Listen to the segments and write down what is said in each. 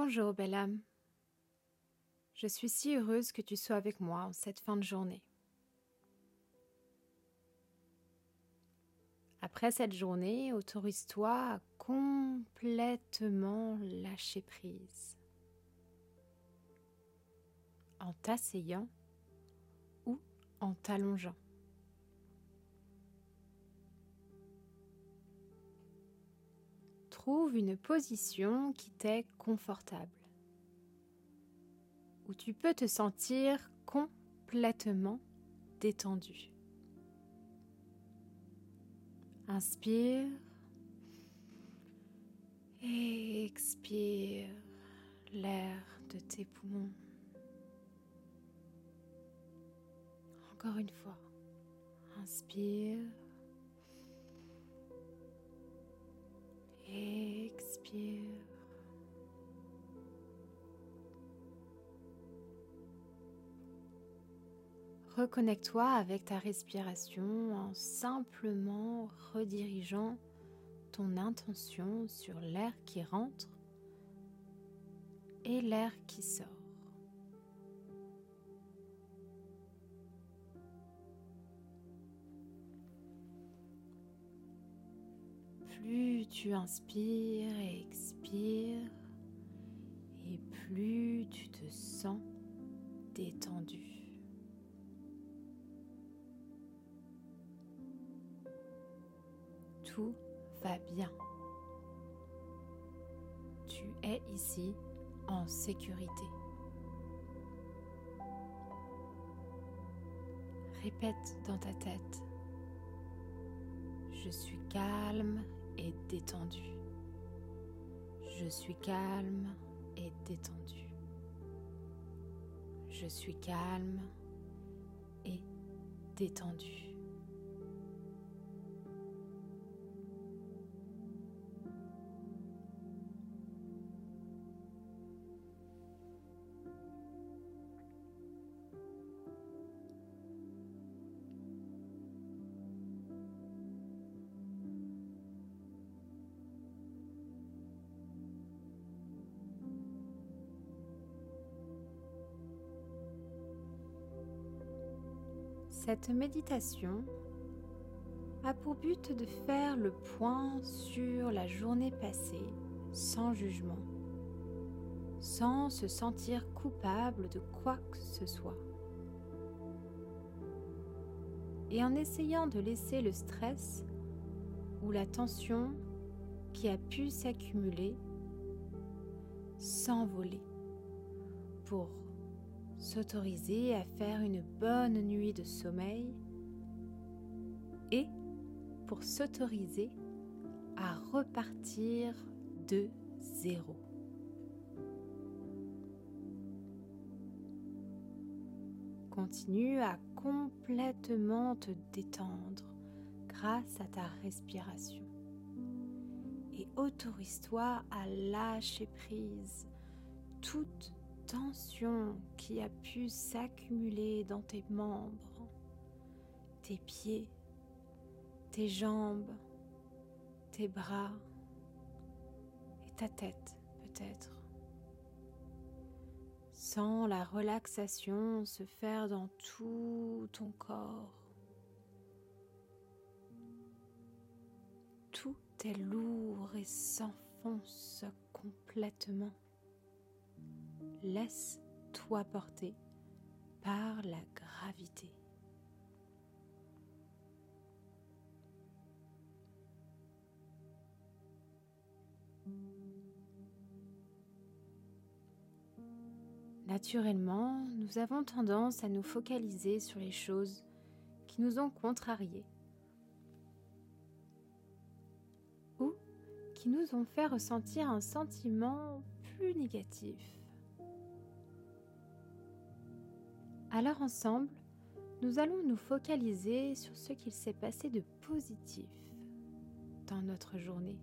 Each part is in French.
Bonjour, belle âme. Je suis si heureuse que tu sois avec moi en cette fin de journée. Après cette journée, autorise-toi à complètement lâcher prise. En t'asseyant ou en t'allongeant. Trouve une position qui t'est confortable, où tu peux te sentir complètement détendu. Inspire et expire l'air de tes poumons. Encore une fois, inspire expire. Reconnecte-toi avec ta respiration en simplement redirigeant ton intention sur l'air qui rentre et l'air qui sort. Tu inspires et expires, et plus tu te sens détendu. tout va bien. Tu es ici en sécurité. Répète dans ta tête. Je suis calme et détendu. Je suis calme et détendu. Je suis calme et détendu. Cette méditation a pour but de faire le point sur la journée passée sans jugement, sans se sentir coupable de quoi que ce soit. Et en essayant de laisser le stress ou la tension qui a pu s'accumuler s'envoler pour s'autoriser à faire une bonne nuit de sommeil et pour s'autoriser à repartir de zéro. Continue à complètement te détendre grâce à ta respiration et autorise-toi à lâcher prise toute tension qui a pu s'accumuler dans tes membres, tes pieds, tes jambes, tes bras et ta tête peut-être. Sens la relaxation se faire dans tout ton corps. Tout est lourd et s'enfonce complètement. Laisse-toi porter par la gravité. Naturellement, nous avons tendance à nous focaliser sur les choses qui nous ont contrariés ou qui nous ont fait ressentir un sentiment plus négatif. Alors ensemble, nous allons nous focaliser sur ce qu'il s'est passé de positif dans notre journée.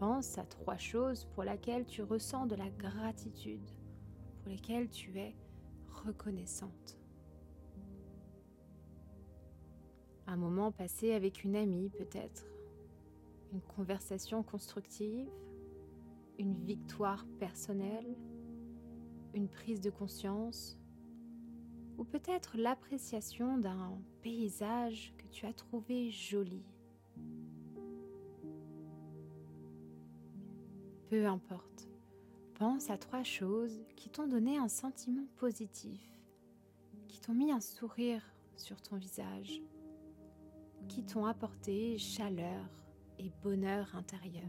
Pense à trois choses pour lesquelles tu ressens de la gratitude, pour lesquelles tu es reconnaissante. Un moment passé avec une amie peut-être, une conversation constructive, une victoire personnelle, une prise de conscience ou peut-être l'appréciation d'un paysage que tu as trouvé joli. Peu importe, pense à trois choses qui t'ont donné un sentiment positif, qui t'ont mis un sourire sur ton visage, qui t'ont apporté chaleur et bonheur intérieur.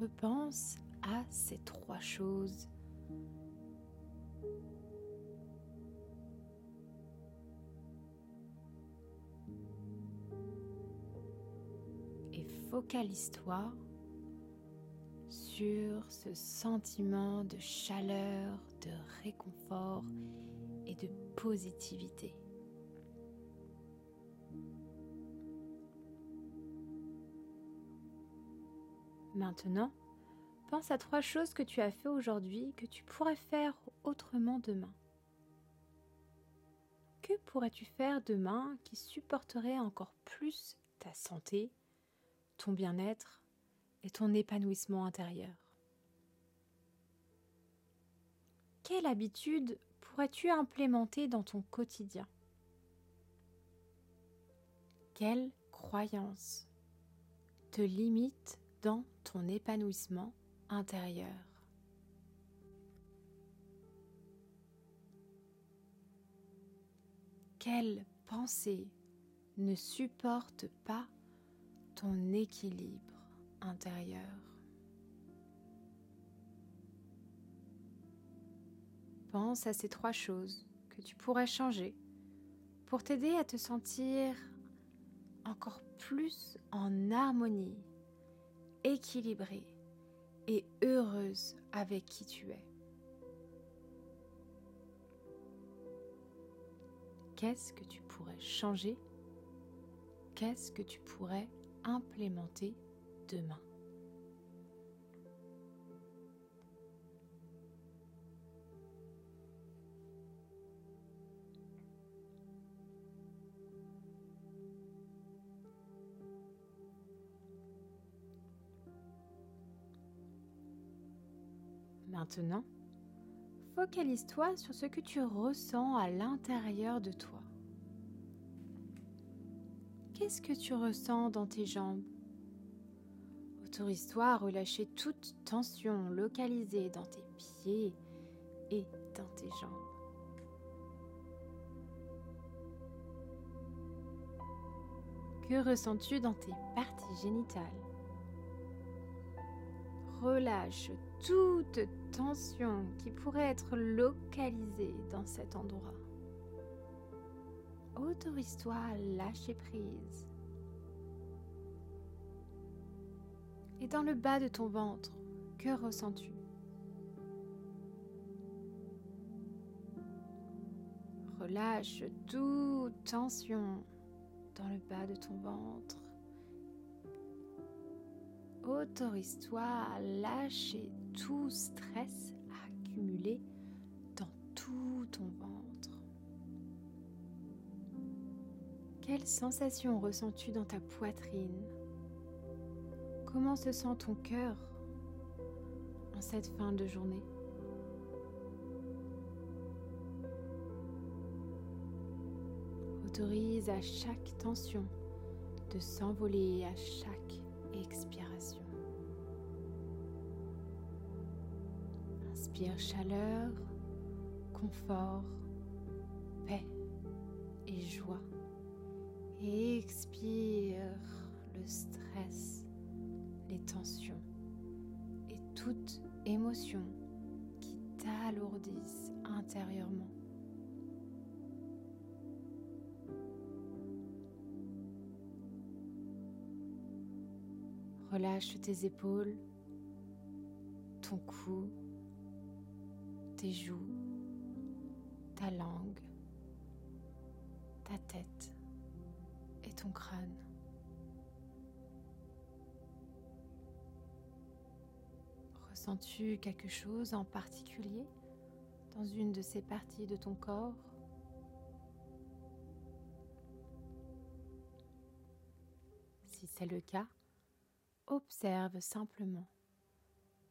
Repense à ces trois choses. Et focalise-toi sur ce sentiment de chaleur, de réconfort et de positivité. Maintenant, pense à trois choses que tu as fait aujourd'hui que tu pourrais faire autrement demain. Que pourrais-tu faire demain qui supporterait encore plus ta santé, ton bien-être et ton épanouissement intérieur? Quelle habitude pourrais-tu implémenter dans ton quotidien? Quelle croyance te limite dans ton épanouissement intérieur. Quelle pensée ne supporte pas ton équilibre intérieur? Pense à ces trois choses que tu pourrais changer pour t'aider à te sentir encore plus en harmonie équilibrée et heureuse avec qui tu es. Qu'est-ce que tu pourrais changer? Qu'est-ce que tu pourrais implémenter demain? Maintenant, focalise-toi sur ce que tu ressens à l'intérieur de toi. Qu'est-ce que tu ressens dans tes jambes? Autorise-toi à relâcher toute tension localisée dans tes pieds et dans tes jambes. Que ressens-tu dans tes parties génitales? Relâche toute tension qui pourrait être localisée dans cet endroit. Autorise-toi à lâcher prise. Et dans le bas de ton ventre, que ressens-tu? Relâche toute tension dans le bas de ton ventre autorise-toi à lâcher tout stress accumulé dans tout ton ventre. Quelle sensation ressens-tu dans ta poitrine? Comment se sent ton cœur en cette fin de journée? Autorise à chaque tension de s'envoler à chaque expiration. Chaleur, confort, paix et joie. Et expire le stress, les tensions et toute émotion qui t'alourdissent intérieurement. Relâche tes épaules, ton cou, tes joues, ta langue, ta tête et ton crâne. Ressens-tu quelque chose en particulier dans une de ces parties de ton corps? Si c'est le cas, observe simplement,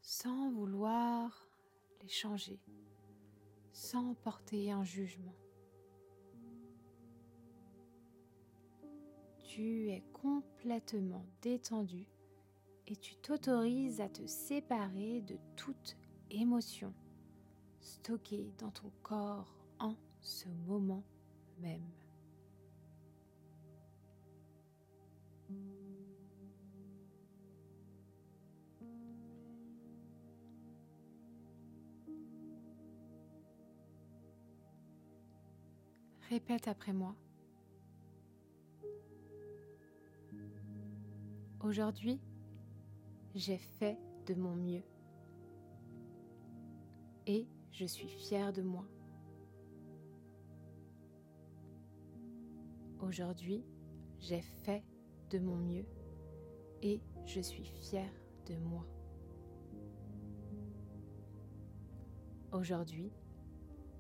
sans vouloir les changer, sans porter un jugement. Tu es complètement détendu et tu t'autorises à te séparer de toute émotion stockée dans ton corps en ce moment même. Répète après moi. Aujourd'hui, j'ai fait de mon mieux. Et je suis fière de moi. Aujourd'hui, j'ai fait de mon mieux et je suis fière de moi. Aujourd'hui,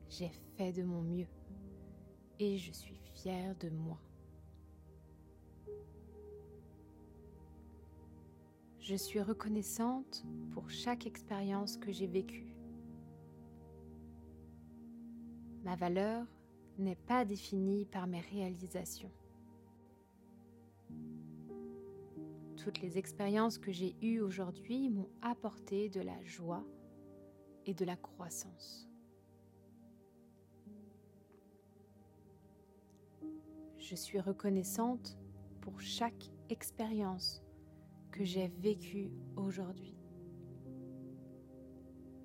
j'ai fait de mon mieux et je suis fière de moi. Je suis reconnaissante pour chaque expérience que j'ai vécue. Ma valeur n'est pas définie par mes réalisations. Toutes les expériences que j'ai eues aujourd'hui m'ont apporté de la joie et de la croissance. Je suis reconnaissante pour chaque expérience que j'ai vécue aujourd'hui.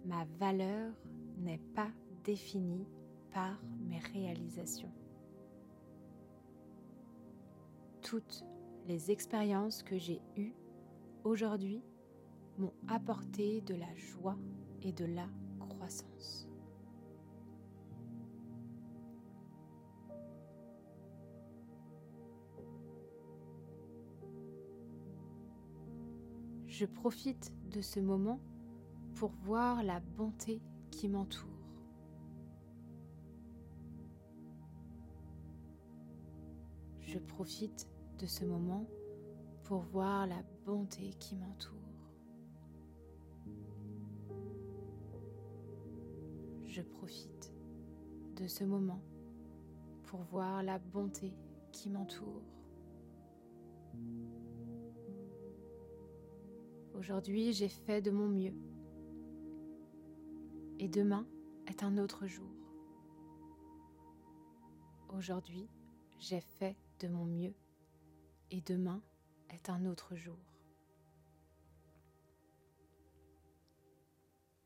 Ma valeur n'est pas définie par mes réalisations. Toutes les expériences que j'ai eues aujourd'hui m'ont apporté de la joie et de la croissance. Je profite de ce moment pour voir la bonté qui m'entoure. Je profite de ce moment pour voir la bonté qui m'entoure. Je profite de ce moment pour voir la bonté qui m'entoure. Aujourd'hui, j'ai fait de mon mieux. Et demain est un autre jour. Aujourd'hui, j'ai fait de mon mieux. Et demain est un autre jour.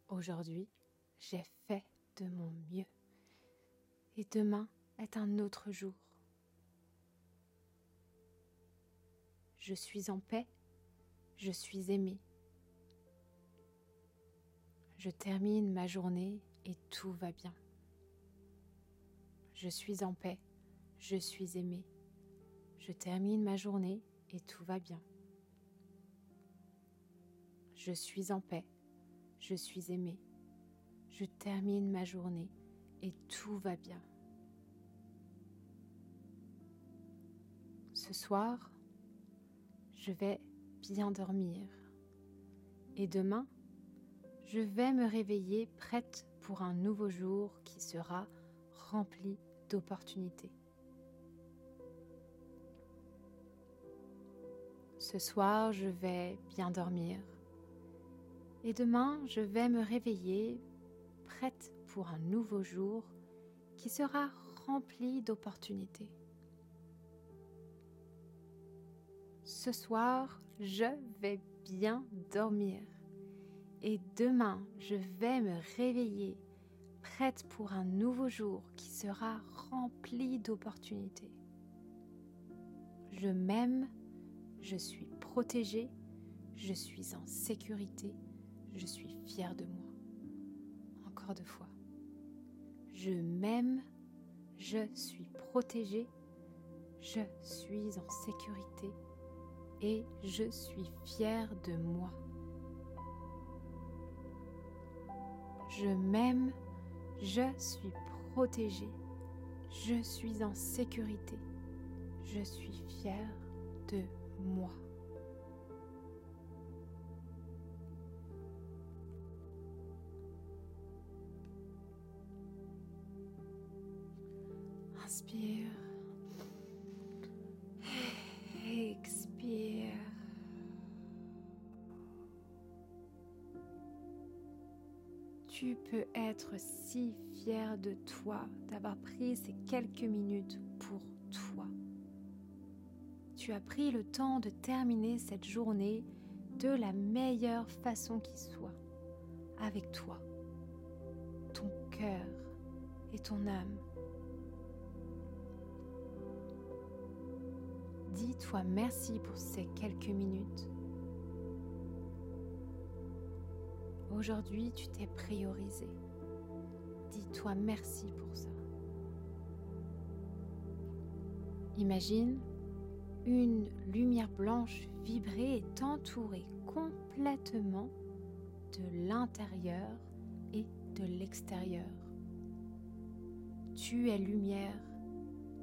Aujourd'hui, j'ai fait de mon mieux. Et demain est un autre jour. Je suis en paix, je suis aimée. Je termine ma journée et tout va bien. Je suis en paix, je suis aimée. Je termine ma journée et tout va bien. Je suis en paix, je suis aimée. Je termine ma journée et tout va bien. Ce soir, je vais bien dormir. Et demain, je vais me réveiller prête pour un nouveau jour qui sera rempli d'opportunités. Ce soir, je vais bien dormir. Et demain, je vais me réveiller prête pour un nouveau jour qui sera rempli d'opportunités. Ce soir, je vais bien dormir. Et demain, je vais me réveiller prête pour un nouveau jour qui sera rempli d'opportunités. Je m'aime, je suis protégée, je suis en sécurité, je suis fière de moi. Encore deux fois. Je m'aime, je suis protégée, je suis en sécurité et je suis fière de moi. Je m'aime, je suis protégée, je suis en sécurité, je suis fière de moi. Inspire. Tu peux être si fier de toi d'avoir pris ces quelques minutes pour toi. Tu as pris le temps de terminer cette journée de la meilleure façon qui soit, avec toi, ton cœur et ton âme. Dis-toi merci pour ces quelques minutes. Aujourd'hui, tu t'es priorisé. Dis-toi merci pour ça. Imagine une lumière blanche vibrer et t'entourer complètement de l'intérieur et de l'extérieur. Tu es lumière,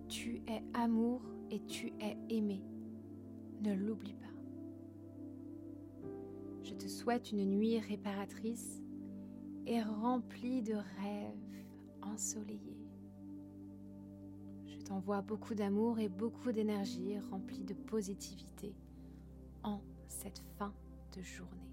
tu es amour et tu es aimé. Ne l'oublie pas. Je te souhaite une nuit réparatrice et remplie de rêves ensoleillés. Je t'envoie beaucoup d'amour et beaucoup d'énergie remplie de positivité en cette fin de journée.